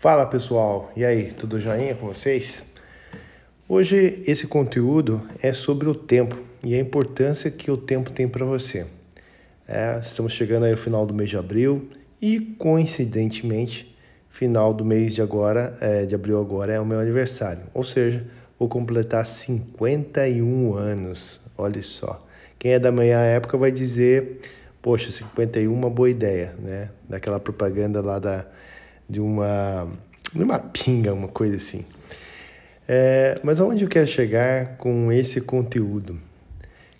Fala pessoal, e aí, tudo joinha com vocês? Hoje esse conteúdo é sobre o tempo e a importância que o tempo tem para você. É, estamos chegando aí ao final do mês de abril e coincidentemente final do mês de agora, é, de abril agora é o meu aniversário, ou seja, vou completar 51 anos. Olha só, quem é da manhã época vai dizer, poxa, 51 uma boa ideia, né? Daquela propaganda lá da de uma, de uma pinga, uma coisa assim. É, mas aonde eu quero chegar com esse conteúdo?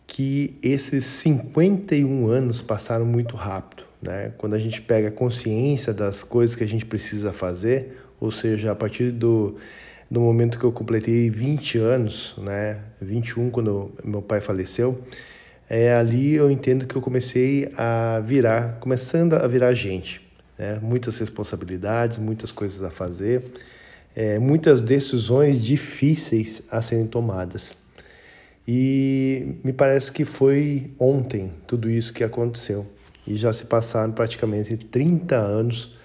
Que esses 51 anos passaram muito rápido. Né? Quando a gente pega consciência das coisas que a gente precisa fazer, ou seja, a partir do, do momento que eu completei 20 anos, né? 21 quando meu pai faleceu, é ali eu entendo que eu comecei a virar, começando a virar gente né? muitas responsabilidades, muitas coisas a fazer, é, muitas decisões difíceis a serem tomadas. E me parece que foi ontem tudo isso que aconteceu. E já se passaram praticamente 30 anos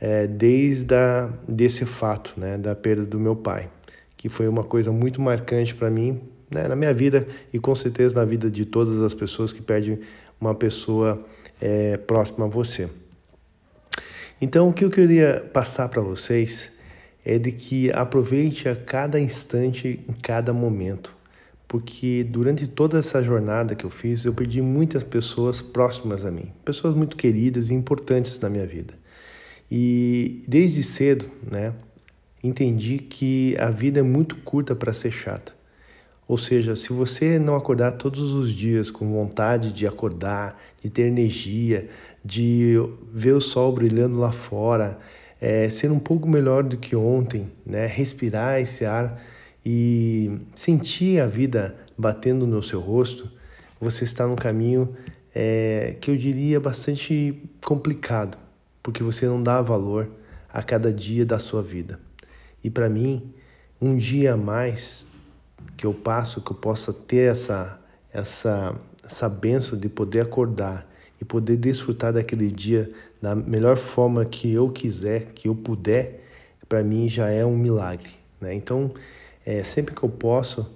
é, desde a, desse fato, né, da perda do meu pai, que foi uma coisa muito marcante para mim, né, na minha vida e com certeza na vida de todas as pessoas que perdem uma pessoa é, próxima a você. Então, o que eu queria passar para vocês é de que aproveite a cada instante, em cada momento, porque durante toda essa jornada que eu fiz, eu perdi muitas pessoas próximas a mim, pessoas muito queridas e importantes na minha vida. E desde cedo, né, entendi que a vida é muito curta para ser chata. Ou seja, se você não acordar todos os dias com vontade de acordar, de ter energia, de ver o sol brilhando lá fora, é, ser um pouco melhor do que ontem, né? respirar esse ar e sentir a vida batendo no seu rosto, você está num caminho é, que eu diria bastante complicado, porque você não dá valor a cada dia da sua vida. E para mim, um dia a mais que eu passo, que eu possa ter essa, essa, essa benção de poder acordar e poder desfrutar daquele dia da melhor forma que eu quiser, que eu puder, para mim já é um milagre. Né? Então, é, sempre que eu posso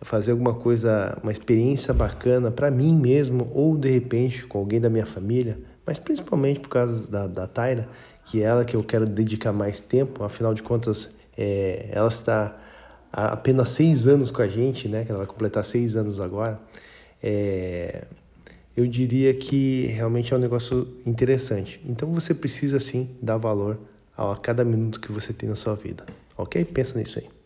fazer alguma coisa, uma experiência bacana para mim mesmo ou de repente com alguém da minha família, mas principalmente por causa da, da Taira, que é ela que eu quero dedicar mais tempo, afinal de contas, é, ela está há apenas seis anos com a gente, né? Que ela vai completar seis anos agora. É, eu diria que realmente é um negócio interessante. Então você precisa sim dar valor a cada minuto que você tem na sua vida, ok? Pensa nisso aí.